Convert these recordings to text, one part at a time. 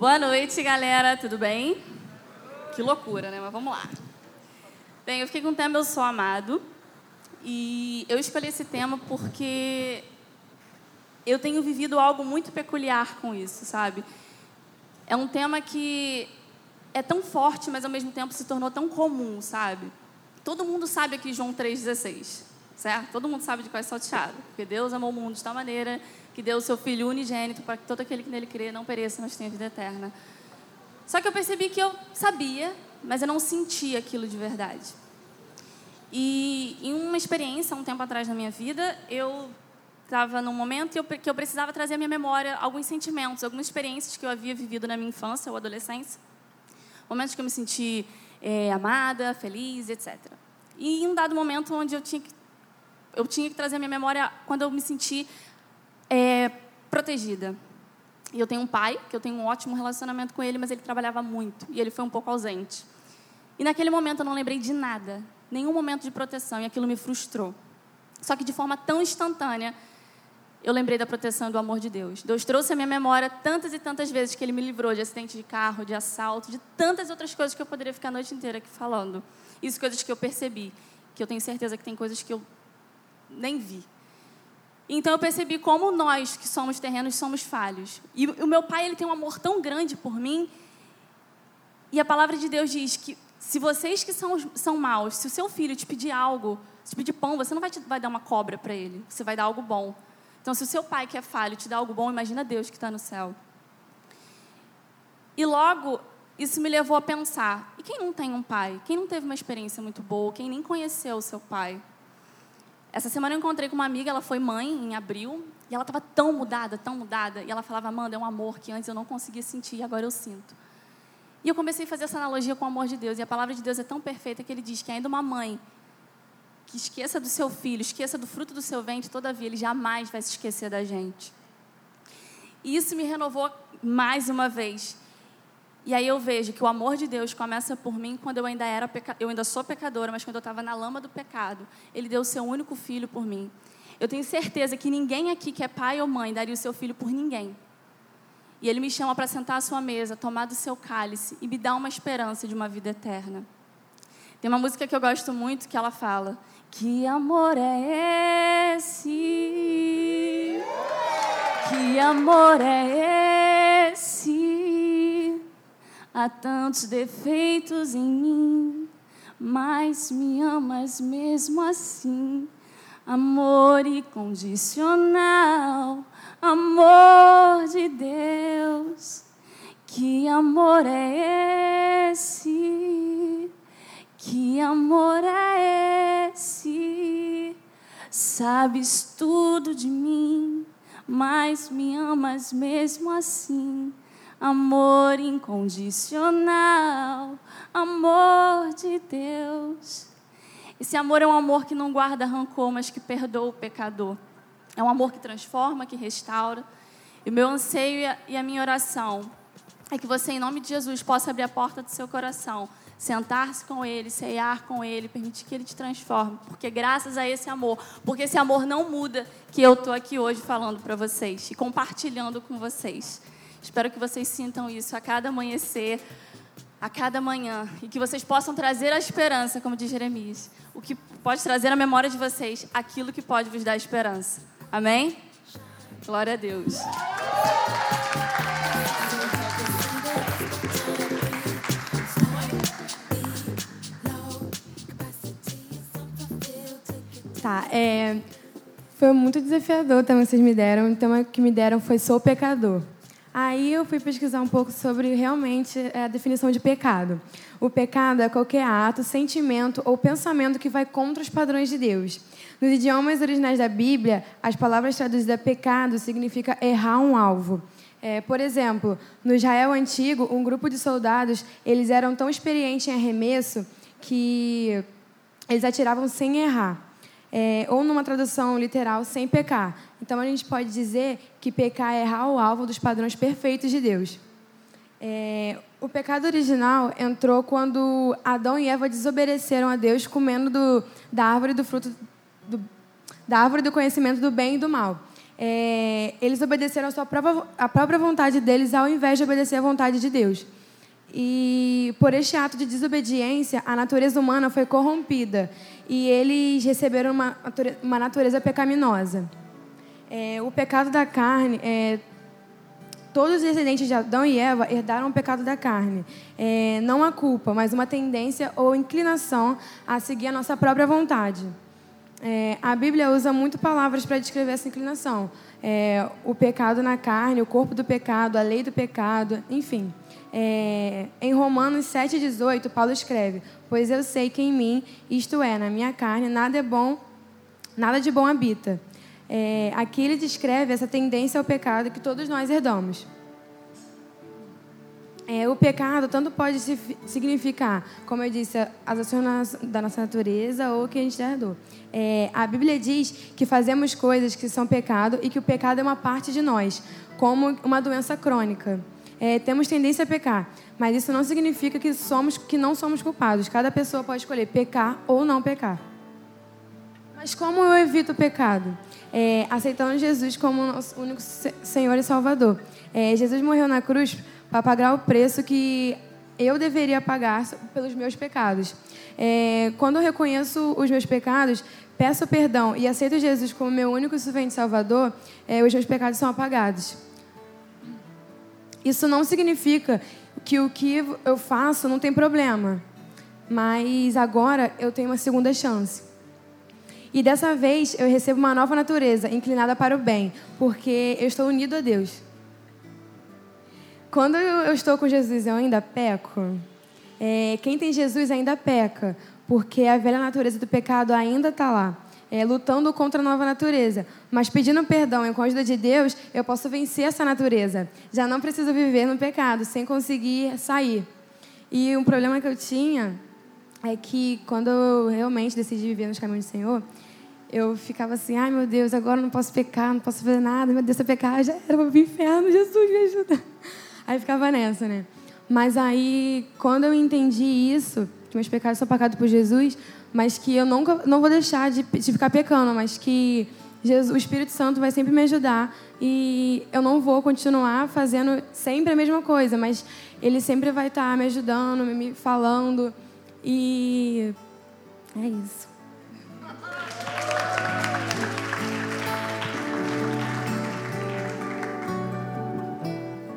Boa noite, galera. Tudo bem? Que loucura, né? Mas vamos lá. Bem, eu fiquei com o tema Eu Sou Amado. E eu escolhi esse tema porque eu tenho vivido algo muito peculiar com isso, sabe? É um tema que é tão forte, mas ao mesmo tempo se tornou tão comum, sabe? Todo mundo sabe aqui João 3,16, certo? Todo mundo sabe de qual é salteado. Porque Deus amou o mundo de tal maneira que deu o seu Filho unigênito para que todo aquele que nele crê não pereça, mas tenha vida eterna. Só que eu percebi que eu sabia, mas eu não sentia aquilo de verdade. E em uma experiência, um tempo atrás na minha vida, eu estava num momento que eu precisava trazer à minha memória alguns sentimentos, algumas experiências que eu havia vivido na minha infância ou adolescência. Momentos que eu me senti é, amada, feliz, etc. E em um dado momento onde eu tinha que, eu tinha que trazer à minha memória quando eu me senti é, protegida. E eu tenho um pai, que eu tenho um ótimo relacionamento com ele, mas ele trabalhava muito e ele foi um pouco ausente. E naquele momento eu não lembrei de nada, nenhum momento de proteção, e aquilo me frustrou. Só que de forma tão instantânea, eu lembrei da proteção e do amor de Deus. Deus trouxe à minha memória tantas e tantas vezes que Ele me livrou de acidente de carro, de assalto, de tantas outras coisas que eu poderia ficar a noite inteira aqui falando. Isso coisas que eu percebi, que eu tenho certeza que tem coisas que eu nem vi. Então eu percebi como nós que somos terrenos somos falhos. E o meu pai ele tem um amor tão grande por mim. E a palavra de Deus diz que se vocês que são, são maus, se o seu filho te pedir algo, te pedir pão, você não vai, te, vai dar uma cobra para ele, você vai dar algo bom. Então, se o seu pai que é falho te dá algo bom, imagina Deus que está no céu. E logo, isso me levou a pensar: e quem não tem um pai? Quem não teve uma experiência muito boa? Quem nem conheceu o seu pai? Essa semana eu encontrei com uma amiga, ela foi mãe em abril, e ela estava tão mudada, tão mudada, e ela falava, Amanda, é um amor que antes eu não conseguia sentir e agora eu sinto. E eu comecei a fazer essa analogia com o amor de Deus, e a palavra de Deus é tão perfeita que ele diz que ainda uma mãe que esqueça do seu filho, esqueça do fruto do seu ventre, todavia ele jamais vai se esquecer da gente. E isso me renovou mais uma vez. E aí eu vejo que o amor de Deus começa por mim quando eu ainda era peca... eu ainda sou pecadora, mas quando eu estava na lama do pecado, Ele deu o seu único filho por mim. Eu tenho certeza que ninguém aqui que é pai ou mãe daria o seu filho por ninguém. E Ele me chama para sentar à sua mesa, tomar do seu cálice e me dar uma esperança de uma vida eterna. Tem uma música que eu gosto muito que ela fala: Que amor é esse? Que amor é esse? Há tantos defeitos em mim, mas me amas mesmo assim. Amor incondicional, amor de Deus. Que amor é esse? Que amor é esse? Sabes tudo de mim, mas me amas mesmo assim amor incondicional, amor de Deus. Esse amor é um amor que não guarda rancor, mas que perdoa o pecador. É um amor que transforma, que restaura. E o meu anseio e a minha oração é que você, em nome de Jesus, possa abrir a porta do seu coração, sentar-se com Ele, ceiar com Ele, permitir que Ele te transforme. Porque graças a esse amor, porque esse amor não muda, que eu estou aqui hoje falando para vocês e compartilhando com vocês. Espero que vocês sintam isso a cada amanhecer, a cada manhã, e que vocês possam trazer a esperança, como diz Jeremias. O que pode trazer à memória de vocês aquilo que pode vos dar esperança. Amém? Glória a Deus. Tá, é, foi muito desafiador também vocês me deram. O tema que me deram foi Sou Pecador. Aí eu fui pesquisar um pouco sobre realmente é, a definição de pecado. O pecado é qualquer ato, sentimento ou pensamento que vai contra os padrões de Deus. Nos idiomas originais da Bíblia, as palavras traduzidas pecado significa errar um alvo. É, por exemplo, no Israel antigo, um grupo de soldados eles eram tão experientes em arremesso que eles atiravam sem errar é, ou numa tradução literal, sem pecar. Então a gente pode dizer que pecar é errar o alvo dos padrões perfeitos de Deus. É, o pecado original entrou quando Adão e Eva desobedeceram a Deus comendo do, da árvore do fruto do, da árvore do conhecimento do bem e do mal. é, eles obedeceram a, sua própria, a própria vontade deles ao invés de obedecer à vontade de Deus. E por este ato de desobediência, a natureza humana foi corrompida e eles receberam uma, uma natureza pecaminosa. É, o pecado da carne, é, todos os descendentes de Adão e Eva herdaram o pecado da carne. É, não a culpa, mas uma tendência ou inclinação a seguir a nossa própria vontade. É, a Bíblia usa muito palavras para descrever essa inclinação. É, o pecado na carne, o corpo do pecado, a lei do pecado, enfim. É, em Romanos 7,18, Paulo escreve: Pois eu sei que em mim, isto é, na minha carne, nada é bom, nada de bom habita. É, aqui ele descreve essa tendência ao pecado que todos nós herdamos. É, o pecado tanto pode significar, como eu disse, as ações da nossa natureza ou que a gente herdou. É, a Bíblia diz que fazemos coisas que são pecado e que o pecado é uma parte de nós, como uma doença crônica. É, temos tendência a pecar, mas isso não significa que, somos, que não somos culpados. Cada pessoa pode escolher pecar ou não pecar. Mas como eu evito o pecado? É, aceitando Jesus como nosso único Senhor e Salvador. É, Jesus morreu na cruz para pagar o preço que eu deveria pagar pelos meus pecados. É, quando eu reconheço os meus pecados, peço perdão e aceito Jesus como meu único e suficiente Salvador, é, os meus pecados são apagados. Isso não significa que o que eu faço não tem problema, mas agora eu tenho uma segunda chance. E dessa vez eu recebo uma nova natureza, inclinada para o bem, porque eu estou unido a Deus. Quando eu estou com Jesus, eu ainda peco. É, quem tem Jesus ainda peca, porque a velha natureza do pecado ainda está lá, é, lutando contra a nova natureza. Mas pedindo perdão e com a ajuda de Deus, eu posso vencer essa natureza. Já não preciso viver no pecado sem conseguir sair. E um problema que eu tinha é que quando eu realmente decidi viver nos caminhos do Senhor, eu ficava assim, ai meu Deus, agora não posso pecar, não posso fazer nada, meu Deus, se eu pecar, já era, vou pro inferno, Jesus me ajuda. Aí ficava nessa, né? Mas aí, quando eu entendi isso, que meus pecados são pagados por Jesus, mas que eu nunca não vou deixar de, de ficar pecando, mas que Jesus, o Espírito Santo vai sempre me ajudar e eu não vou continuar fazendo sempre a mesma coisa, mas ele sempre vai estar me ajudando, me falando e é isso.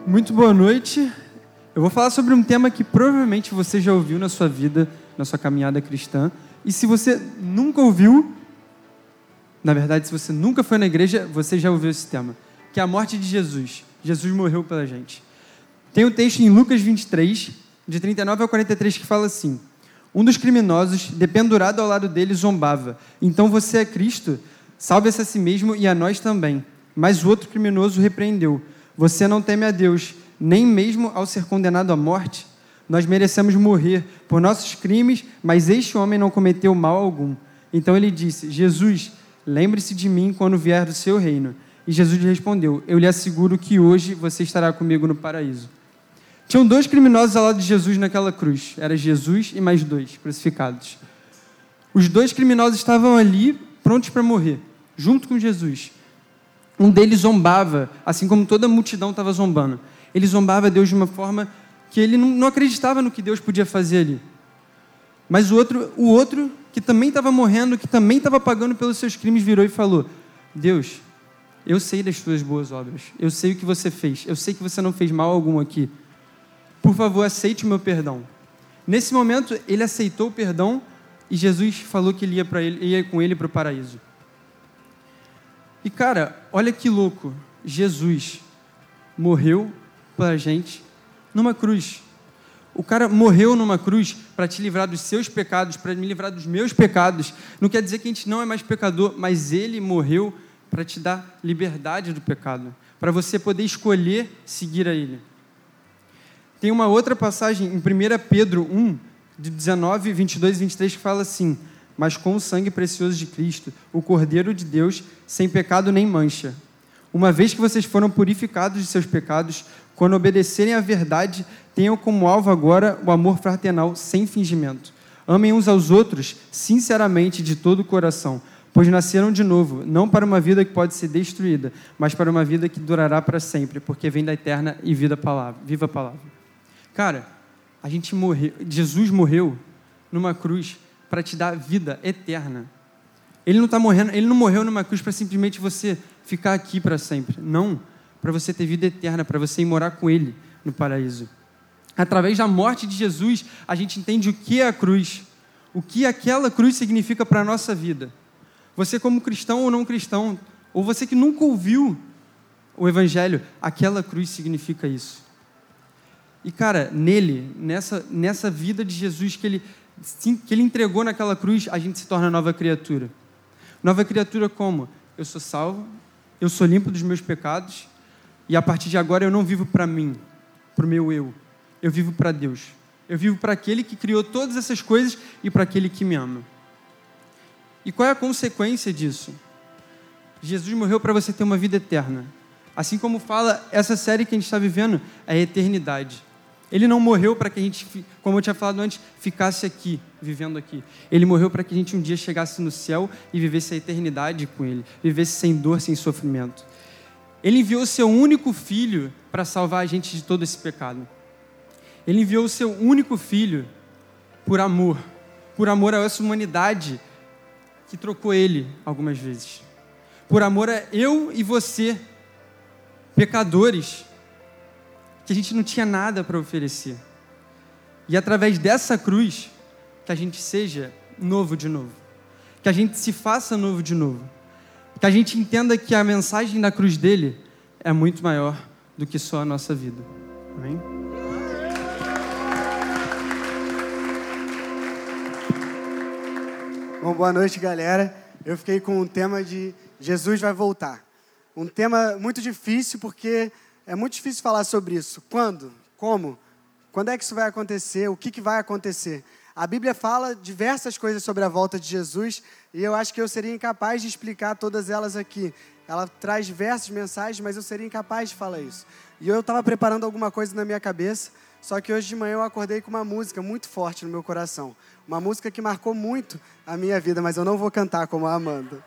Muito boa noite. Eu vou falar sobre um tema que provavelmente você já ouviu na sua vida, na sua caminhada cristã. E se você nunca ouviu, na verdade, se você nunca foi na igreja, você já ouviu esse tema, que é a morte de Jesus. Jesus morreu pela gente. Tem um texto em Lucas 23, de 39 a 43, que fala assim: Um dos criminosos, dependurado ao lado dele, zombava. Então você é Cristo? Salve-se a si mesmo e a nós também. Mas o outro criminoso repreendeu. Você não teme a Deus, nem mesmo ao ser condenado à morte? Nós merecemos morrer por nossos crimes, mas este homem não cometeu mal algum. Então ele disse: Jesus, lembre-se de mim quando vier do seu reino. E Jesus lhe respondeu: Eu lhe asseguro que hoje você estará comigo no paraíso. Tinham dois criminosos ao lado de Jesus naquela cruz. Era Jesus e mais dois crucificados. Os dois criminosos estavam ali prontos para morrer, junto com Jesus. Um deles zombava, assim como toda a multidão estava zombando. Ele zombava Deus de uma forma que ele não acreditava no que Deus podia fazer ali. Mas o outro, o outro que também estava morrendo, que também estava pagando pelos seus crimes, virou e falou: Deus, eu sei das suas boas obras, eu sei o que você fez, eu sei que você não fez mal algum aqui. Por favor, aceite o meu perdão. Nesse momento, ele aceitou o perdão e Jesus falou que ele ia, ele, ia com ele para o paraíso. E cara, olha que louco. Jesus morreu para a gente numa cruz. O cara morreu numa cruz para te livrar dos seus pecados, para me livrar dos meus pecados. Não quer dizer que a gente não é mais pecador, mas ele morreu para te dar liberdade do pecado, para você poder escolher seguir a ele. Tem uma outra passagem em 1 Pedro 1, de 19, 22 e 23, que fala assim: mas com o sangue precioso de Cristo, o Cordeiro de Deus, sem pecado nem mancha. Uma vez que vocês foram purificados de seus pecados, quando obedecerem à verdade, tenham como alvo agora o amor fraternal sem fingimento. Amem uns aos outros sinceramente de todo o coração, pois nasceram de novo, não para uma vida que pode ser destruída, mas para uma vida que durará para sempre, porque vem da eterna e vida palavra, viva palavra. Cara, a gente morreu, Jesus morreu numa cruz para te dar vida eterna. Ele não tá morrendo, ele não morreu numa cruz para simplesmente você ficar aqui para sempre. Não, para você ter vida eterna, para você ir morar com ele no paraíso. Através da morte de Jesus, a gente entende o que é a cruz, o que aquela cruz significa para a nossa vida. Você, como cristão ou não cristão, ou você que nunca ouviu o Evangelho, aquela cruz significa isso. E, cara, nele, nessa, nessa vida de Jesus que ele, que ele entregou naquela cruz, a gente se torna nova criatura. Nova criatura como? Eu sou salvo, eu sou limpo dos meus pecados, e a partir de agora eu não vivo para mim, para o meu eu. Eu vivo para Deus. Eu vivo para aquele que criou todas essas coisas e para aquele que me ama. E qual é a consequência disso? Jesus morreu para você ter uma vida eterna. Assim como fala essa série que a gente está vivendo, é a eternidade. Ele não morreu para que a gente, como eu tinha falado antes, ficasse aqui, vivendo aqui. Ele morreu para que a gente um dia chegasse no céu e vivesse a eternidade com Ele, vivesse sem dor, sem sofrimento. Ele enviou seu único filho para salvar a gente de todo esse pecado. Ele enviou o seu único filho por amor, por amor a essa humanidade que trocou ele algumas vezes. Por amor a eu e você, pecadores, que a gente não tinha nada para oferecer. E através dessa cruz, que a gente seja novo de novo. Que a gente se faça novo de novo que a gente entenda que a mensagem da cruz dele é muito maior do que só a nossa vida. Amém? Bom, boa noite, galera. Eu fiquei com o tema de Jesus vai voltar. Um tema muito difícil porque é muito difícil falar sobre isso. Quando? Como? Quando é que isso vai acontecer? O que, que vai acontecer? A Bíblia fala diversas coisas sobre a volta de Jesus e eu acho que eu seria incapaz de explicar todas elas aqui. Ela traz diversas mensagens, mas eu seria incapaz de falar isso. E eu estava preparando alguma coisa na minha cabeça, só que hoje de manhã eu acordei com uma música muito forte no meu coração. Uma música que marcou muito a minha vida, mas eu não vou cantar como a Amanda.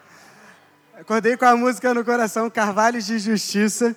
Acordei com a música no coração, Carvalhos de Justiça.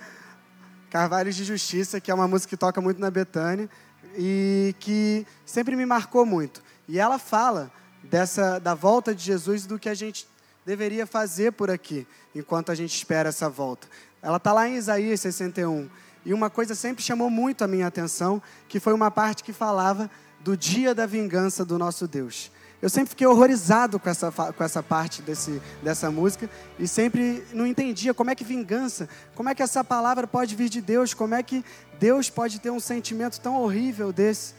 Carvalhos de Justiça, que é uma música que toca muito na Betânia e que sempre me marcou muito. E ela fala dessa da volta de Jesus do que a gente deveria fazer por aqui enquanto a gente espera essa volta. Ela está lá em Isaías 61. E uma coisa sempre chamou muito a minha atenção, que foi uma parte que falava do dia da vingança do nosso Deus. Eu sempre fiquei horrorizado com essa, com essa parte desse, dessa música e sempre não entendia como é que vingança, como é que essa palavra pode vir de Deus, como é que Deus pode ter um sentimento tão horrível desse.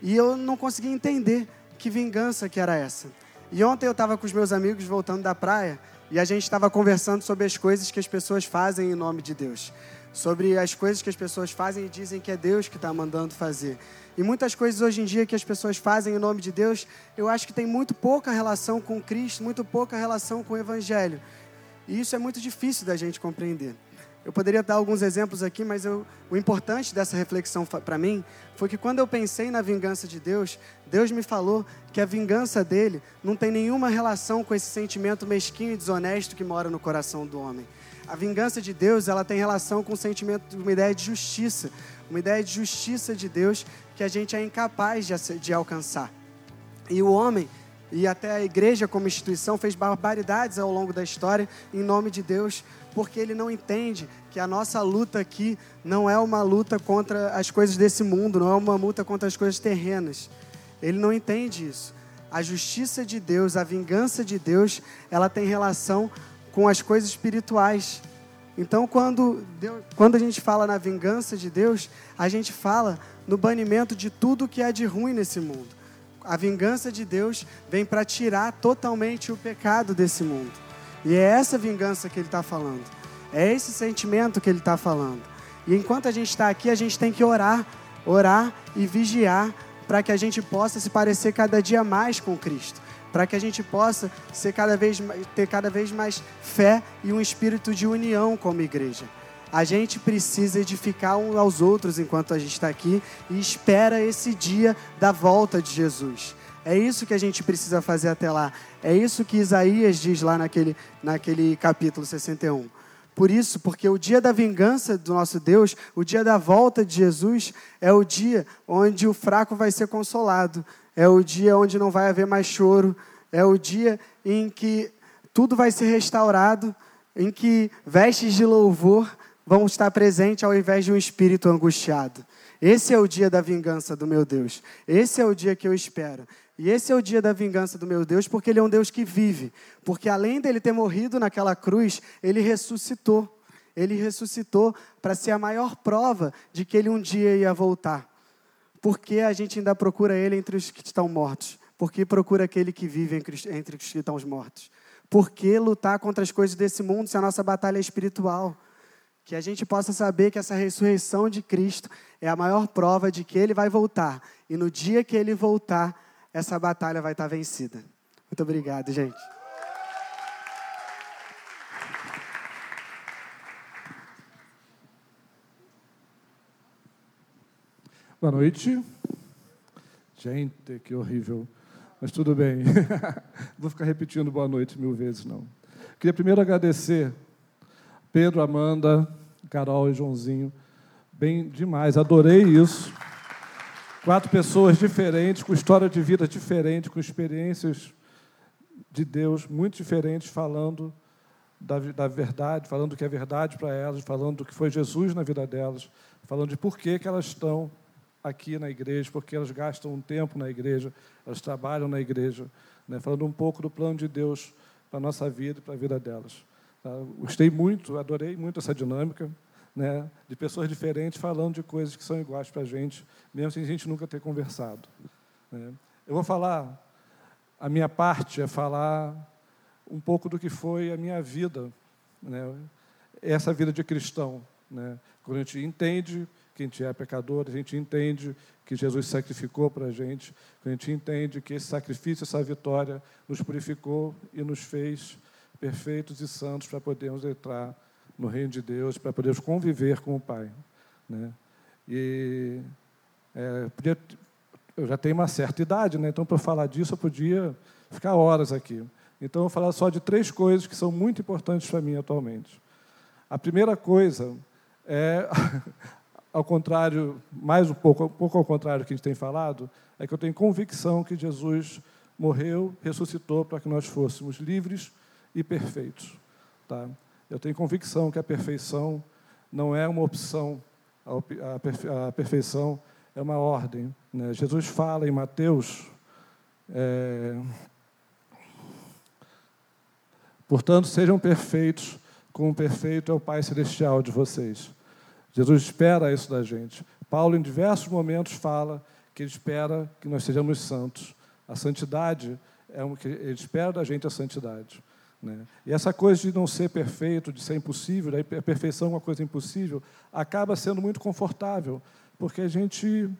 E eu não conseguia entender que vingança que era essa. E ontem eu estava com os meus amigos voltando da praia e a gente estava conversando sobre as coisas que as pessoas fazem em nome de Deus. Sobre as coisas que as pessoas fazem e dizem que é Deus que está mandando fazer. E muitas coisas hoje em dia que as pessoas fazem em nome de Deus, eu acho que tem muito pouca relação com Cristo, muito pouca relação com o Evangelho. E isso é muito difícil da gente compreender. Eu poderia dar alguns exemplos aqui, mas eu, o importante dessa reflexão para mim foi que quando eu pensei na vingança de Deus, Deus me falou que a vingança dele não tem nenhuma relação com esse sentimento mesquinho e desonesto que mora no coração do homem. A vingança de Deus, ela tem relação com o sentimento, uma ideia de justiça, uma ideia de justiça de Deus que a gente é incapaz de, de alcançar. E o homem, e até a igreja como instituição, fez barbaridades ao longo da história em nome de Deus, porque ele não entende que a nossa luta aqui não é uma luta contra as coisas desse mundo, não é uma luta contra as coisas terrenas. Ele não entende isso. A justiça de Deus, a vingança de Deus, ela tem relação com as coisas espirituais. Então, quando, Deus, quando a gente fala na vingança de Deus, a gente fala no banimento de tudo que há de ruim nesse mundo. A vingança de Deus vem para tirar totalmente o pecado desse mundo. E é essa vingança que ele está falando. É esse sentimento que ele está falando. E enquanto a gente está aqui, a gente tem que orar, orar e vigiar para que a gente possa se parecer cada dia mais com Cristo, para que a gente possa ser cada vez, ter cada vez mais fé e um espírito de união como igreja. A gente precisa edificar uns aos outros enquanto a gente está aqui e espera esse dia da volta de Jesus. É isso que a gente precisa fazer até lá. É isso que Isaías diz lá naquele, naquele capítulo 61. Por isso, porque o dia da vingança do nosso Deus, o dia da volta de Jesus, é o dia onde o fraco vai ser consolado, é o dia onde não vai haver mais choro, é o dia em que tudo vai ser restaurado, em que vestes de louvor vão estar presentes ao invés de um espírito angustiado. Esse é o dia da vingança do meu Deus. Esse é o dia que eu espero. E esse é o dia da vingança do meu Deus, porque Ele é um Deus que vive. Porque além dele ter morrido naquela cruz, Ele ressuscitou. Ele ressuscitou para ser a maior prova de que Ele um dia ia voltar. Porque a gente ainda procura Ele entre os que estão mortos? Porque procura aquele que vive entre os que estão mortos? Por que lutar contra as coisas desse mundo se a nossa batalha é espiritual? Que a gente possa saber que essa ressurreição de Cristo é a maior prova de que Ele vai voltar. E no dia que Ele voltar, essa batalha vai estar vencida. Muito obrigado, gente. Boa noite. Gente, que horrível. Mas tudo bem. Vou ficar repetindo boa noite mil vezes, não. Queria primeiro agradecer Pedro, Amanda, Carol e Joãozinho. Bem demais, adorei isso. Quatro pessoas diferentes, com história de vida diferente, com experiências de Deus muito diferentes, falando da, da verdade, falando do que é verdade para elas, falando do que foi Jesus na vida delas, falando de por que, que elas estão aqui na igreja, porque elas gastam um tempo na igreja, elas trabalham na igreja, né, falando um pouco do plano de Deus para a nossa vida e para a vida delas. Tá? Gostei muito, adorei muito essa dinâmica né, de pessoas diferentes falando de coisas que são iguais para a gente, mesmo sem a gente nunca ter conversado. Né. Eu vou falar, a minha parte é falar um pouco do que foi a minha vida, né, essa vida de cristão. Né, quando a gente entende que a gente é pecador, a gente entende que Jesus sacrificou para a gente, a gente entende que esse sacrifício, essa vitória, nos purificou e nos fez perfeitos e santos para podermos entrar no reino de Deus, para podermos conviver com o Pai. Né? E é, podia, eu já tenho uma certa idade, né? então para falar disso eu podia ficar horas aqui. Então eu vou falar só de três coisas que são muito importantes para mim atualmente. A primeira coisa é, ao contrário, mais um pouco, um pouco ao contrário do que a gente tem falado, é que eu tenho convicção que Jesus morreu, ressuscitou para que nós fôssemos livres e perfeitos. Tá? Eu tenho convicção que a perfeição não é uma opção, a, perfeição é uma ordem. Né? Jesus fala em Mateus. É, Portanto, sejam perfeitos, como perfeito é o Pai Celestial de vocês. Jesus espera isso da gente. Paulo, em diversos momentos, fala que ele espera que nós sejamos santos. A santidade é o que ele espera da gente a santidade. Né? E essa coisa de não ser perfeito, de ser impossível, a perfeição é uma coisa impossível, acaba sendo muito confortável, porque a gente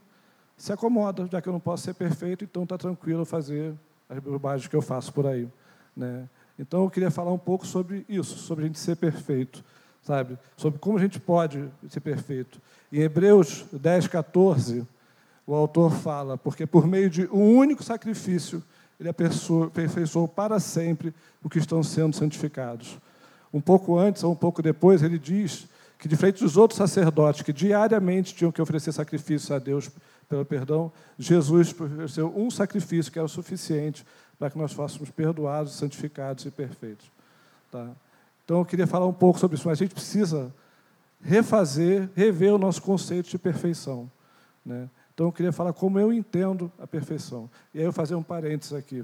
se acomoda, já que eu não posso ser perfeito, então está tranquilo fazer as bobagens que eu faço por aí. Né? Então eu queria falar um pouco sobre isso, sobre a gente ser perfeito, sabe? Sobre como a gente pode ser perfeito. Em Hebreus 10, 14, o autor fala, porque por meio de um único sacrifício ele aperfeiçoou para sempre o que estão sendo santificados. Um pouco antes ou um pouco depois, ele diz que, diferente dos outros sacerdotes que diariamente tinham que oferecer sacrifícios a Deus pelo perdão, Jesus ofereceu um sacrifício que era o suficiente para que nós fôssemos perdoados, santificados e perfeitos. Tá? Então, eu queria falar um pouco sobre isso, mas a gente precisa refazer, rever o nosso conceito de perfeição. Né? Então, eu queria falar como eu entendo a perfeição. E aí eu fazer um parênteses aqui.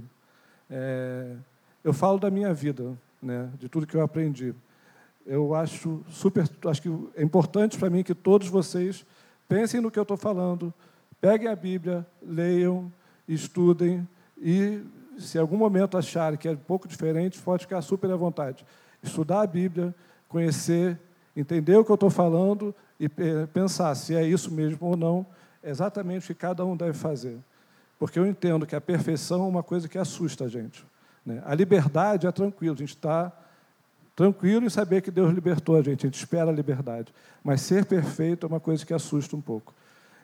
É, eu falo da minha vida, né, de tudo que eu aprendi. Eu acho super, acho que é importante para mim que todos vocês pensem no que eu estou falando, peguem a Bíblia, leiam, estudem e, se em algum momento acharem que é um pouco diferente, pode ficar super à vontade. Estudar a Bíblia, conhecer, entender o que eu estou falando e pensar se é isso mesmo ou não exatamente o que cada um deve fazer. Porque eu entendo que a perfeição é uma coisa que assusta a gente. Né? A liberdade é tranquilo, a gente está tranquilo em saber que Deus libertou a gente, a gente espera a liberdade. Mas ser perfeito é uma coisa que assusta um pouco.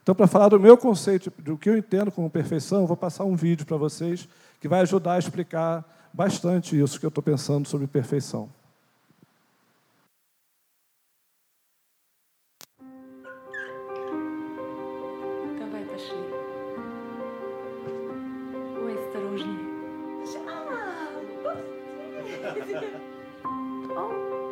Então, para falar do meu conceito, do que eu entendo como perfeição, eu vou passar um vídeo para vocês que vai ajudar a explicar bastante isso que eu estou pensando sobre perfeição. oh.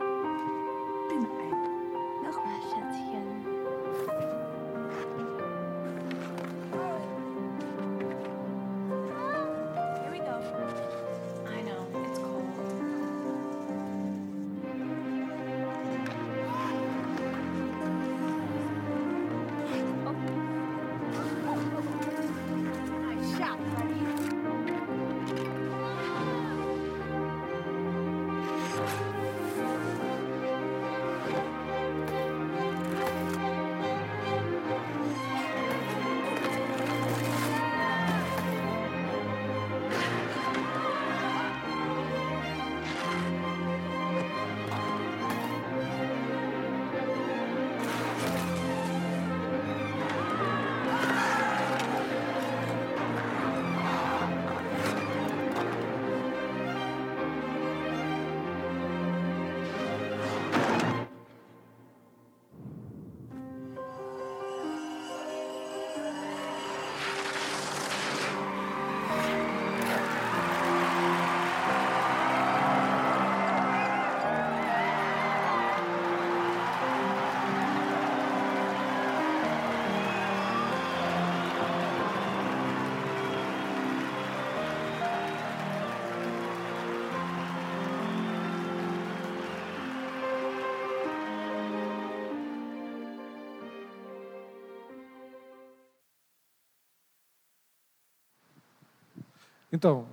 Então,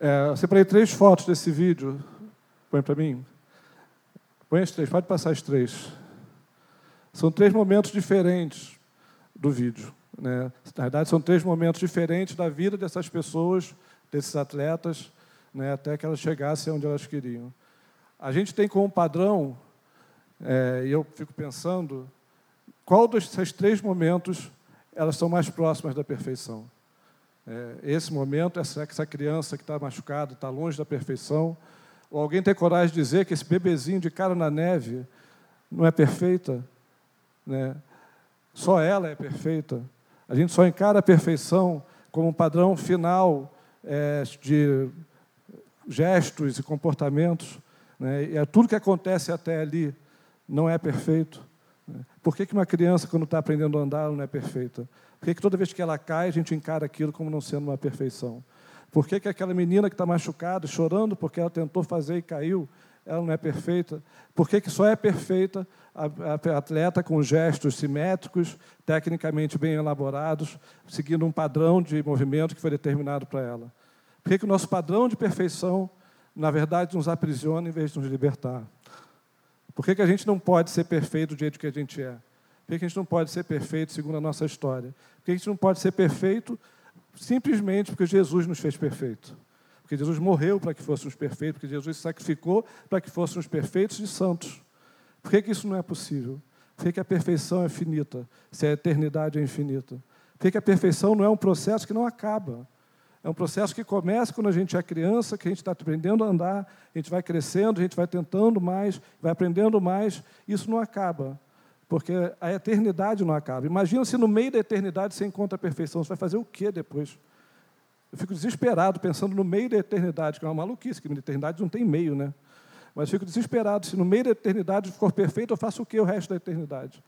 é, eu separei três fotos desse vídeo. Põe para mim. Põe as três, pode passar as três. São três momentos diferentes do vídeo. Né? Na verdade, são três momentos diferentes da vida dessas pessoas, desses atletas, né, até que elas chegassem onde elas queriam. A gente tem como padrão, é, e eu fico pensando, qual desses três momentos elas são mais próximas da perfeição? É, esse momento, essa, essa criança que está machucada, está longe da perfeição, ou alguém tem coragem de dizer que esse bebezinho de cara na neve não é perfeita, né? só ela é perfeita. A gente só encara a perfeição como um padrão final é, de gestos e comportamentos, né? e é tudo que acontece até ali não é perfeito. Por que, que uma criança, quando está aprendendo a andar, não é perfeita? Por que, que toda vez que ela cai, a gente encara aquilo como não sendo uma perfeição? Por que, que aquela menina que está machucada, chorando porque ela tentou fazer e caiu, ela não é perfeita? Por que, que só é perfeita a atleta com gestos simétricos, tecnicamente bem elaborados, seguindo um padrão de movimento que foi determinado para ela? Por que, que o nosso padrão de perfeição, na verdade, nos aprisiona em vez de nos libertar? Por que, que a gente não pode ser perfeito do jeito que a gente é? Por que a gente não pode ser perfeito segundo a nossa história? Por que a gente não pode ser perfeito simplesmente porque Jesus nos fez perfeito? Porque Jesus morreu para que fôssemos perfeitos, porque Jesus sacrificou para que fôssemos perfeitos e santos. Por que, que isso não é possível? Por que, que a perfeição é finita, se a eternidade é infinita? Por que, que a perfeição não é um processo que não acaba? É um processo que começa quando a gente é criança, que a gente está aprendendo a andar, a gente vai crescendo, a gente vai tentando mais, vai aprendendo mais, isso não acaba. Porque a eternidade não acaba. Imagina se no meio da eternidade você encontra a perfeição. Você vai fazer o quê depois? Eu fico desesperado pensando no meio da eternidade, que é uma maluquice, que na eternidade não tem meio, né? Mas fico desesperado. Se no meio da eternidade for perfeito, eu faço o quê o resto da eternidade?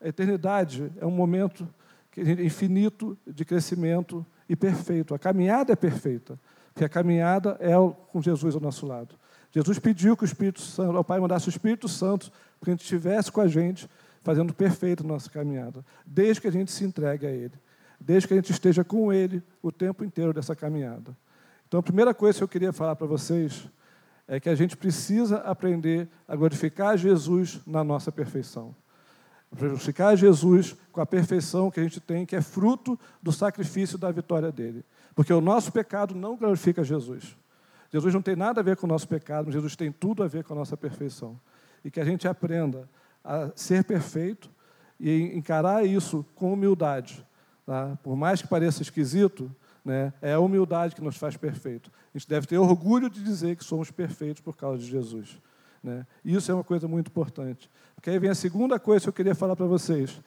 A eternidade é um momento infinito de crescimento e perfeito. A caminhada é perfeita, porque a caminhada é com Jesus ao nosso lado. Jesus pediu que o Espírito Santo, o Pai mandasse o Espírito Santo para que a gente estivesse com a gente, fazendo perfeito a nossa caminhada, desde que a gente se entregue a Ele, desde que a gente esteja com Ele o tempo inteiro dessa caminhada. Então, a primeira coisa que eu queria falar para vocês é que a gente precisa aprender a glorificar Jesus na nossa perfeição. Glorificar Jesus com a perfeição que a gente tem, que é fruto do sacrifício da vitória dele. Porque o nosso pecado não glorifica Jesus. Jesus não tem nada a ver com o nosso pecado, mas Jesus tem tudo a ver com a nossa perfeição. E que a gente aprenda a ser perfeito e encarar isso com humildade. Tá? Por mais que pareça esquisito, né, é a humildade que nos faz perfeito. A gente deve ter orgulho de dizer que somos perfeitos por causa de Jesus. Né? Isso é uma coisa muito importante. Porque aí vem a segunda coisa que eu queria falar para vocês.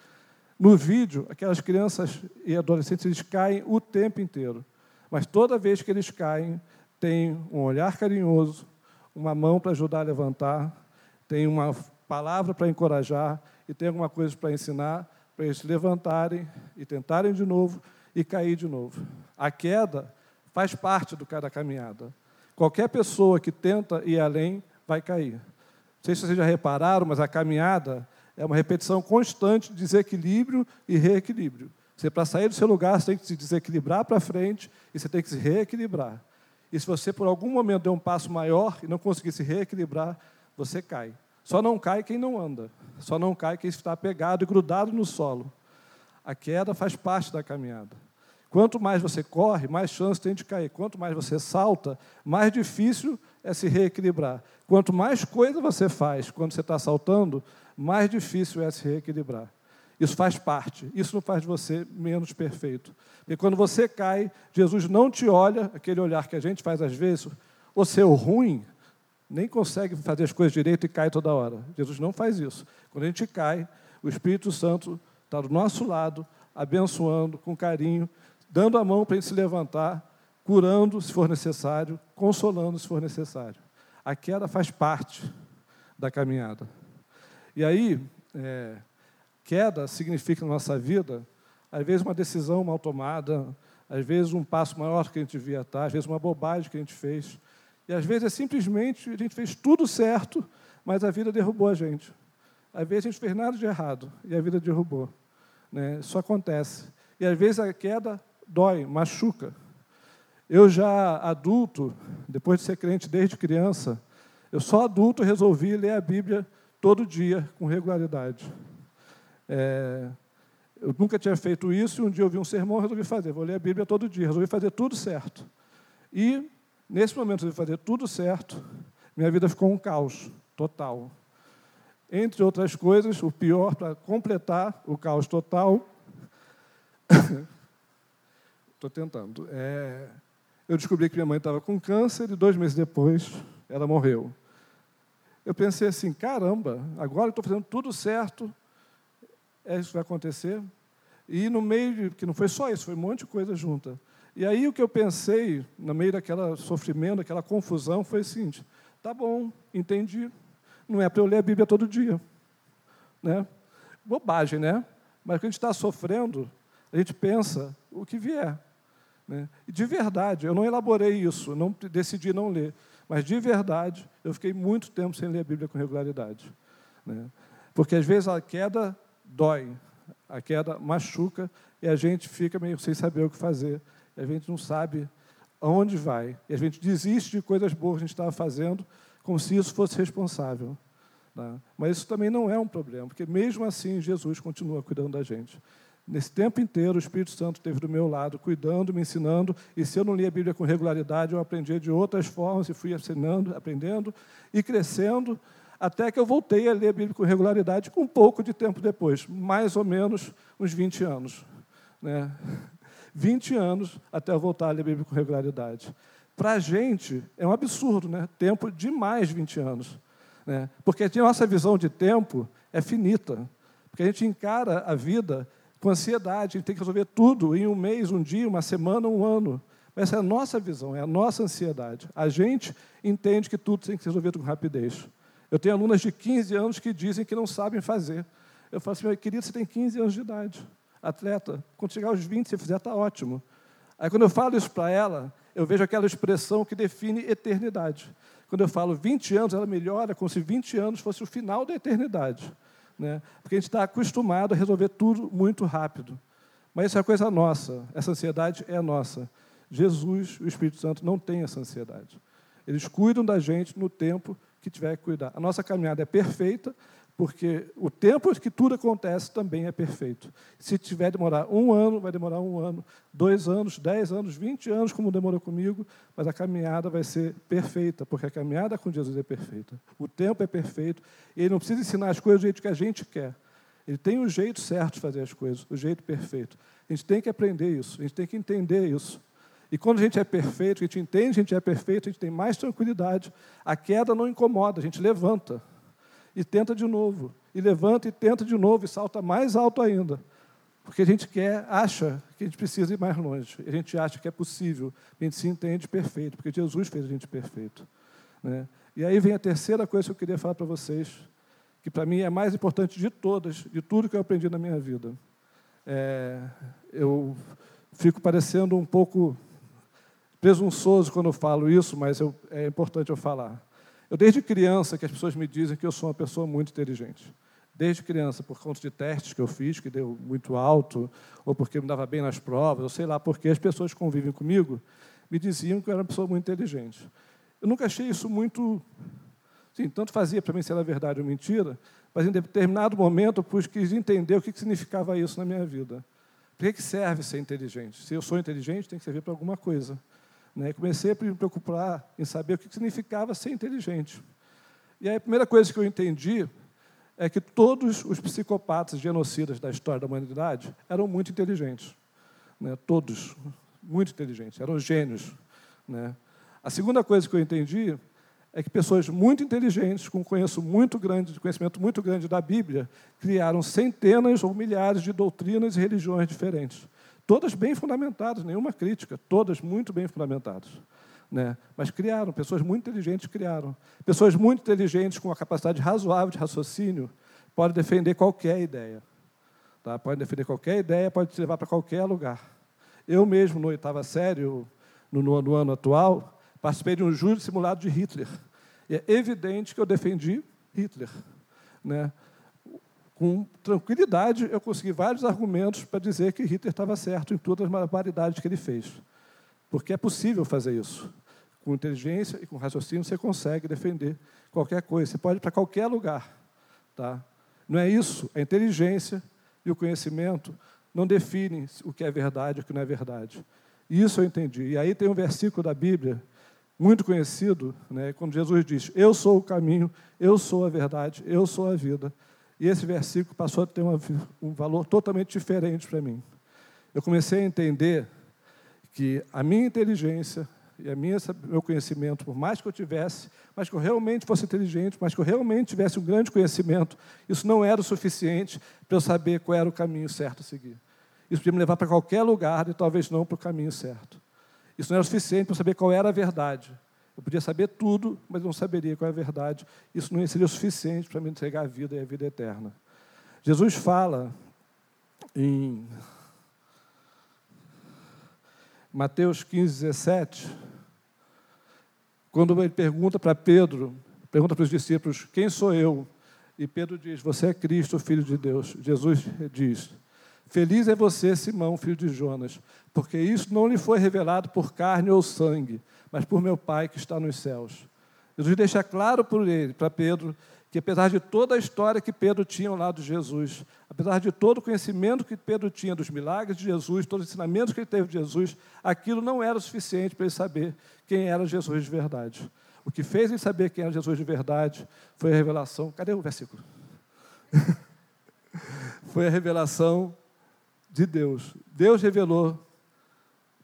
No vídeo, aquelas crianças e adolescentes eles caem o tempo inteiro. Mas toda vez que eles caem, tem um olhar carinhoso, uma mão para ajudar a levantar, tem uma palavra para encorajar e tem alguma coisa para ensinar, para eles se levantarem e tentarem de novo e cair de novo. A queda faz parte do da caminhada. Qualquer pessoa que tenta ir além vai cair. Não sei se vocês já repararam, mas a caminhada é uma repetição constante de desequilíbrio e reequilíbrio. Você, para sair do seu lugar, você tem que se desequilibrar para frente e você tem que se reequilibrar. E se você, por algum momento, der um passo maior e não conseguir se reequilibrar, você cai. Só não cai quem não anda. Só não cai quem está pegado e grudado no solo. A queda faz parte da caminhada. Quanto mais você corre, mais chance tem de cair. Quanto mais você salta, mais difícil é se reequilibrar. Quanto mais coisa você faz quando você está saltando, mais difícil é se reequilibrar. Isso faz parte. Isso não faz de você menos perfeito. E quando você cai, Jesus não te olha, aquele olhar que a gente faz às vezes, o seu ruim, nem consegue fazer as coisas direito e cai toda hora. Jesus não faz isso. Quando a gente cai, o Espírito Santo está do nosso lado, abençoando com carinho, dando a mão para a gente se levantar, curando se for necessário, consolando se for necessário. A queda faz parte da caminhada. E aí, é, queda significa na nossa vida, às vezes uma decisão mal tomada, às vezes um passo maior que a gente devia estar, às vezes uma bobagem que a gente fez. E às vezes é simplesmente a gente fez tudo certo, mas a vida derrubou a gente. Às vezes a gente fez nada de errado e a vida derrubou. Né? Isso acontece. E às vezes a queda dói, machuca. Eu já adulto, depois de ser crente desde criança, eu só adulto resolvi ler a Bíblia todo dia, com regularidade. É, eu nunca tinha feito isso e um dia eu vi um sermão e resolvi fazer. Vou ler a Bíblia todo dia, resolvi fazer tudo certo. E, nesse momento de fazer tudo certo, minha vida ficou um caos total. Entre outras coisas, o pior, para completar o caos total, estou tentando. É, eu descobri que minha mãe estava com câncer e dois meses depois ela morreu. Eu pensei assim, caramba, agora estou fazendo tudo certo, é isso que vai acontecer. E no meio, de, que não foi só isso, foi um monte de coisa junta. E aí o que eu pensei, no meio daquela sofrimento, daquela confusão, foi o seguinte: tá bom, entendi. Não é para eu ler a Bíblia todo dia. Né? Bobagem, né? Mas quando a gente está sofrendo, a gente pensa o que vier. Né? De verdade, eu não elaborei isso, não decidi não ler, mas de verdade, eu fiquei muito tempo sem ler a Bíblia com regularidade. Né? Porque às vezes a queda dói, a queda machuca e a gente fica meio sem saber o que fazer, a gente não sabe aonde vai, e a gente desiste de coisas boas que a gente estava fazendo, como se isso fosse responsável. Tá? Mas isso também não é um problema, porque mesmo assim Jesus continua cuidando da gente. Nesse tempo inteiro, o Espírito Santo esteve do meu lado, cuidando, me ensinando. E se eu não lia a Bíblia com regularidade, eu aprendia de outras formas e fui ensinando, aprendendo e crescendo, até que eu voltei a ler a Bíblia com regularidade um pouco de tempo depois, mais ou menos uns 20 anos. Né? 20 anos até eu voltar a ler a Bíblia com regularidade. Para a gente, é um absurdo, né? tempo de mais 20 anos. Né? Porque a nossa visão de tempo é finita. Porque a gente encara a vida com ansiedade, gente tem que resolver tudo em um mês, um dia, uma semana, um ano. Essa é a nossa visão, é a nossa ansiedade. A gente entende que tudo tem que ser resolvido com rapidez. Eu tenho alunas de 15 anos que dizem que não sabem fazer. Eu falo assim, meu querido, você tem 15 anos de idade, atleta. Quando chegar aos 20, se fizer, está ótimo. Aí, quando eu falo isso para ela, eu vejo aquela expressão que define eternidade. Quando eu falo 20 anos, ela melhora como se 20 anos fosse o final da eternidade. Né? Porque a gente está acostumado a resolver tudo muito rápido. Mas isso é coisa nossa, essa ansiedade é nossa. Jesus, o Espírito Santo, não tem essa ansiedade. Eles cuidam da gente no tempo que tiver que cuidar. A nossa caminhada é perfeita, porque o tempo que tudo acontece também é perfeito. Se tiver demorar um ano, vai demorar um ano, dois anos, dez anos, vinte anos, como demorou comigo, mas a caminhada vai ser perfeita, porque a caminhada com Jesus é perfeita. O tempo é perfeito, e ele não precisa ensinar as coisas do jeito que a gente quer. Ele tem o jeito certo de fazer as coisas, o jeito perfeito. A gente tem que aprender isso, a gente tem que entender isso. E quando a gente é perfeito, a gente entende a gente é perfeito, a gente tem mais tranquilidade. A queda não incomoda, a gente levanta e tenta de novo, e levanta e tenta de novo e salta mais alto ainda. Porque a gente quer, acha que a gente precisa ir mais longe. A gente acha que é possível. A gente se entende perfeito, porque Jesus fez a gente perfeito. Né? E aí vem a terceira coisa que eu queria falar para vocês, que para mim é a mais importante de todas, de tudo que eu aprendi na minha vida. É, eu fico parecendo um pouco presunçoso quando falo isso, mas eu, é importante eu falar. Eu, desde criança, que as pessoas me dizem que eu sou uma pessoa muito inteligente. Desde criança, por conta de testes que eu fiz, que deu muito alto, ou porque me dava bem nas provas, ou sei lá, porque as pessoas que convivem comigo me diziam que eu era uma pessoa muito inteligente. Eu nunca achei isso muito. Sim, tanto fazia para mim se era verdade ou mentira, mas em determinado momento eu quis entender o que significava isso na minha vida. Para que serve ser inteligente? Se eu sou inteligente, tem que servir para alguma coisa. Né? Comecei a me preocupar em saber o que significava ser inteligente. E aí a primeira coisa que eu entendi é que todos os psicopatas genocidas da história da humanidade eram muito inteligentes. Né? Todos, muito inteligentes, eram gênios. Né? A segunda coisa que eu entendi é que pessoas muito inteligentes, com conhecimento muito grande, conhecimento muito grande da Bíblia, criaram centenas ou milhares de doutrinas e religiões diferentes. Todas bem fundamentadas, nenhuma crítica, todas muito bem fundamentadas. Né? Mas criaram, pessoas muito inteligentes criaram. Pessoas muito inteligentes, com uma capacidade razoável de raciocínio, podem defender qualquer ideia. Tá? Podem defender qualquer ideia, pode te levar para qualquer lugar. Eu mesmo, no oitava série, no, no ano atual, participei de um júri simulado de Hitler. E é evidente que eu defendi Hitler. Né? Com tranquilidade, eu consegui vários argumentos para dizer que Hitler estava certo em todas as barbaridades que ele fez. Porque é possível fazer isso. Com inteligência e com raciocínio, você consegue defender qualquer coisa. Você pode ir para qualquer lugar. Tá? Não é isso. A inteligência e o conhecimento não definem o que é verdade e o que não é verdade. Isso eu entendi. E aí tem um versículo da Bíblia muito conhecido, né, quando Jesus diz: Eu sou o caminho, eu sou a verdade, eu sou a vida. E esse versículo passou a ter uma, um valor totalmente diferente para mim. Eu comecei a entender que a minha inteligência e a minha, meu conhecimento, por mais que eu tivesse, mas que eu realmente fosse inteligente, mas que eu realmente tivesse um grande conhecimento, isso não era o suficiente para eu saber qual era o caminho certo a seguir. Isso podia me levar para qualquer lugar e talvez não para o caminho certo. Isso não era o suficiente para eu saber qual era a verdade. Eu podia saber tudo, mas não saberia qual é a verdade. Isso não seria o suficiente para me entregar a vida e a vida eterna. Jesus fala em Mateus 15, 17, quando ele pergunta para Pedro, pergunta para os discípulos: Quem sou eu? E Pedro diz: Você é Cristo, filho de Deus. Jesus diz: Feliz é você, Simão, filho de Jonas, porque isso não lhe foi revelado por carne ou sangue, mas por meu Pai que está nos céus. Jesus deixa claro para Pedro, que apesar de toda a história que Pedro tinha ao lado de Jesus, apesar de todo o conhecimento que Pedro tinha dos milagres de Jesus, todos os ensinamentos que ele teve de Jesus, aquilo não era o suficiente para ele saber quem era Jesus de verdade. O que fez ele saber quem era Jesus de verdade foi a revelação. Cadê o versículo? foi a revelação de Deus. Deus revelou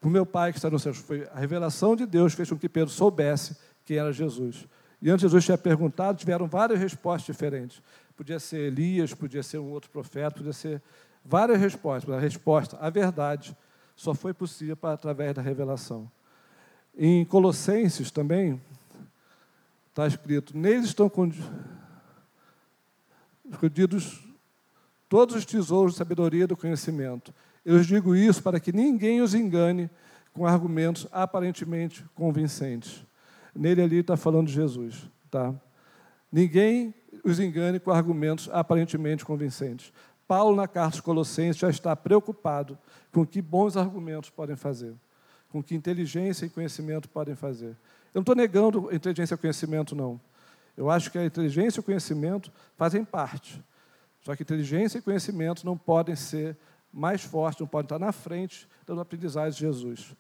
para o meu Pai que está no céu. Foi a revelação de Deus fez com que Pedro soubesse quem era Jesus. E antes Jesus tinha perguntado, tiveram várias respostas diferentes. Podia ser Elias, podia ser um outro profeta, podia ser várias respostas. Mas a resposta, a verdade, só foi possível através da revelação. Em Colossenses também está escrito: neles estão escondidos todos os tesouros de sabedoria e do conhecimento. Eu digo isso para que ninguém os engane com argumentos aparentemente convincentes. Nele ali está falando de Jesus. Tá? Ninguém os engane com argumentos aparentemente convincentes. Paulo, na carta aos Colossenses, já está preocupado com que bons argumentos podem fazer, com que inteligência e conhecimento podem fazer. Eu não estou negando inteligência e conhecimento, não. Eu acho que a inteligência e o conhecimento fazem parte. Só que inteligência e conhecimento não podem ser mais forte, não pode estar na frente das aprendizagens de Jesus.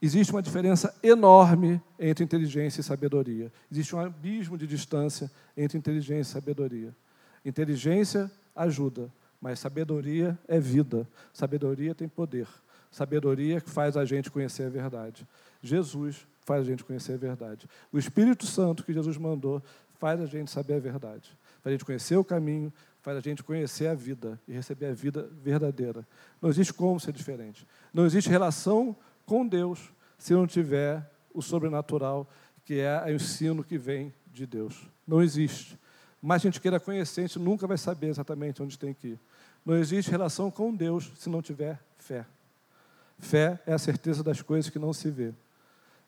Existe uma diferença enorme entre inteligência e sabedoria. Existe um abismo de distância entre inteligência e sabedoria. Inteligência ajuda, Mas sabedoria é vida, sabedoria tem poder, sabedoria que faz a gente conhecer a verdade. Jesus faz a gente conhecer a verdade. O Espírito Santo que Jesus mandou faz a gente saber a verdade, faz a gente conhecer o caminho, faz a gente conhecer a vida e receber a vida verdadeira. Não existe como ser diferente. Não existe relação com Deus se não tiver o sobrenatural, que é o ensino que vem de Deus. Não existe. Mas a gente queira conhecer, a gente nunca vai saber exatamente onde tem que ir. Não existe relação com Deus se não tiver fé. Fé é a certeza das coisas que não se vê.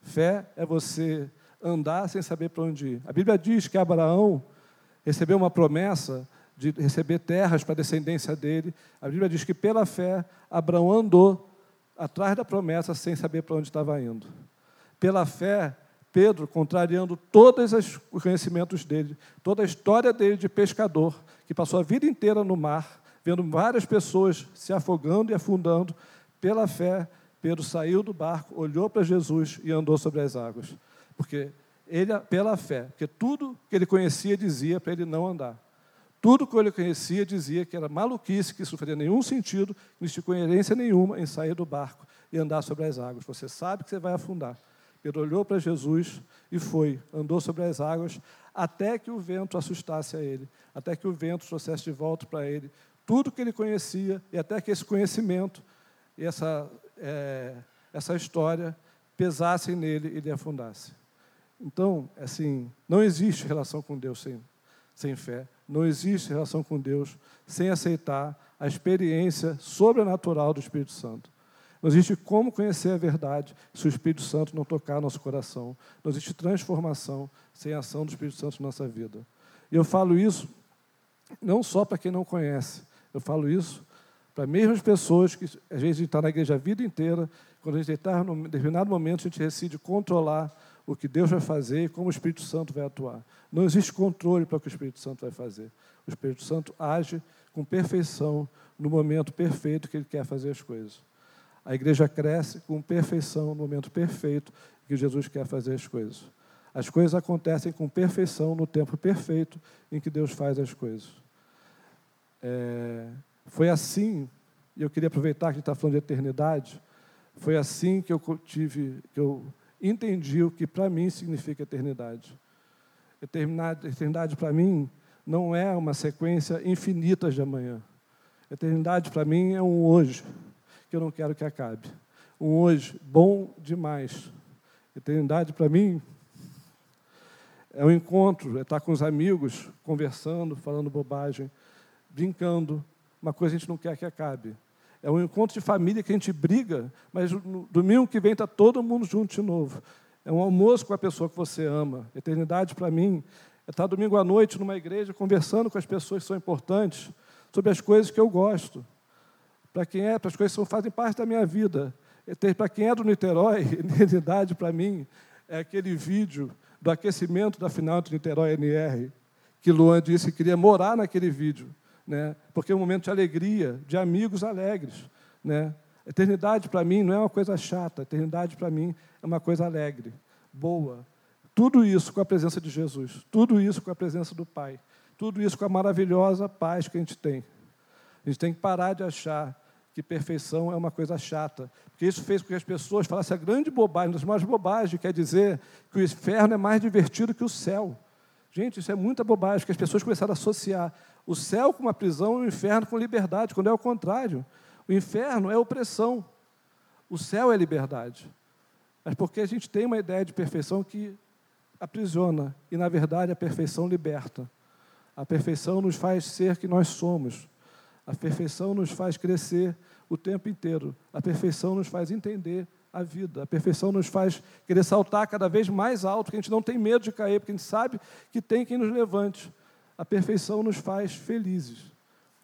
Fé é você andar sem saber para onde ir. A Bíblia diz que Abraão recebeu uma promessa de receber terras para a descendência dele. A Bíblia diz que pela fé Abraão andou atrás da promessa sem saber para onde estava indo. Pela fé, Pedro, contrariando todos os conhecimentos dele, toda a história dele de pescador, que passou a vida inteira no mar, vendo várias pessoas se afogando e afundando, pela fé, Pedro saiu do barco, olhou para Jesus e andou sobre as águas. Porque ele, pela fé, porque tudo que ele conhecia dizia para ele não andar. Tudo que ele conhecia dizia que era maluquice, que isso não fazia nenhum sentido, não existia coerência nenhuma em sair do barco e andar sobre as águas. Você sabe que você vai afundar. Pedro olhou para Jesus e foi, andou sobre as águas, até que o vento assustasse a ele, até que o vento trouxesse de volta para ele tudo que ele conhecia, e até que esse conhecimento e essa, é, essa história pesassem nele e ele afundasse. Então, assim, não existe relação com Deus sem, sem fé, não existe relação com Deus sem aceitar a experiência sobrenatural do Espírito Santo. Não existe como conhecer a verdade se o Espírito Santo não tocar nosso coração. Não existe transformação sem a ação do Espírito Santo na nossa vida. E eu falo isso não só para quem não conhece, eu falo isso para mesmas pessoas que às vezes a gente está na igreja a vida inteira, quando a gente está num determinado momento, a gente decide controlar o que Deus vai fazer e como o Espírito Santo vai atuar. Não existe controle para o que o Espírito Santo vai fazer. O Espírito Santo age com perfeição no momento perfeito que ele quer fazer as coisas. A igreja cresce com perfeição no momento perfeito que Jesus quer fazer as coisas. As coisas acontecem com perfeição no tempo perfeito em que Deus faz as coisas. É, foi assim, e eu queria aproveitar que a gente está falando de eternidade, foi assim que eu tive, que eu entendi o que para mim significa eternidade. Eternidade, eternidade para mim não é uma sequência infinita de amanhã. Eternidade para mim é um hoje que eu não quero que acabe. Um hoje bom demais. Eternidade para mim é um encontro, é estar com os amigos, conversando, falando bobagem, brincando. Uma coisa a gente não quer que acabe. É um encontro de família que a gente briga, mas no domingo que vem está todo mundo junto de novo. É um almoço com a pessoa que você ama. Eternidade para mim é estar domingo à noite numa igreja conversando com as pessoas que são importantes sobre as coisas que eu gosto para quem é, para as coisas que fazem parte da minha vida. Para quem é do Niterói, eternidade para mim é aquele vídeo do aquecimento da final do Niterói NR, que Luan disse que queria morar naquele vídeo, né? porque é um momento de alegria, de amigos alegres. Né? Eternidade para mim não é uma coisa chata, eternidade para mim é uma coisa alegre, boa. Tudo isso com a presença de Jesus, tudo isso com a presença do Pai, tudo isso com a maravilhosa paz que a gente tem. A gente tem que parar de achar que perfeição é uma coisa chata. Porque isso fez com que as pessoas falassem a grande bobagem, das maiores bobagens, quer dizer que o inferno é mais divertido que o céu. Gente, isso é muita bobagem, que as pessoas começaram a associar o céu com uma prisão e o inferno com liberdade, quando é o contrário. O inferno é opressão, o céu é liberdade. Mas porque a gente tem uma ideia de perfeição que aprisiona, e na verdade a perfeição liberta. A perfeição nos faz ser que nós somos. A perfeição nos faz crescer o tempo inteiro. A perfeição nos faz entender a vida. A perfeição nos faz querer saltar cada vez mais alto, porque a gente não tem medo de cair, porque a gente sabe que tem quem nos levante. A perfeição nos faz felizes.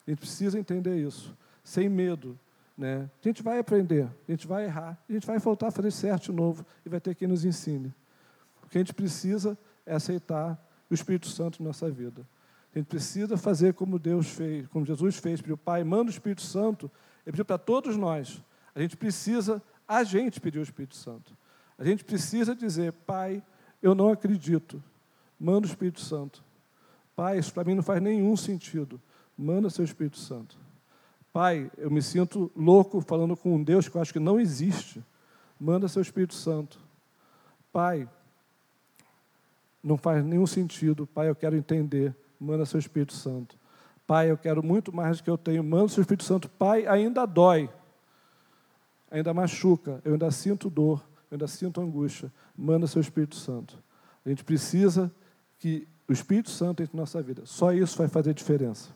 A gente precisa entender isso, sem medo. Né? A gente vai aprender, a gente vai errar, a gente vai voltar a fazer certo de novo e vai ter quem nos ensine. O que a gente precisa é aceitar o Espírito Santo na nossa vida. A gente precisa fazer como Deus fez, como Jesus fez, pediu, Pai, manda o Espírito Santo. Ele pediu para todos nós. A gente precisa, a gente pedir o Espírito Santo. A gente precisa dizer, Pai, eu não acredito. Manda o Espírito Santo. Pai, isso para mim não faz nenhum sentido. Manda seu Espírito Santo. Pai, eu me sinto louco falando com um Deus que eu acho que não existe. Manda seu Espírito Santo. Pai, não faz nenhum sentido. Pai, eu quero entender. Manda seu Espírito Santo. Pai, eu quero muito mais do que eu tenho. Manda seu Espírito Santo. Pai, ainda dói. Ainda machuca. Eu ainda sinto dor. Eu ainda sinto angústia. Manda seu Espírito Santo. A gente precisa que o Espírito Santo entre nossa vida. Só isso vai fazer diferença.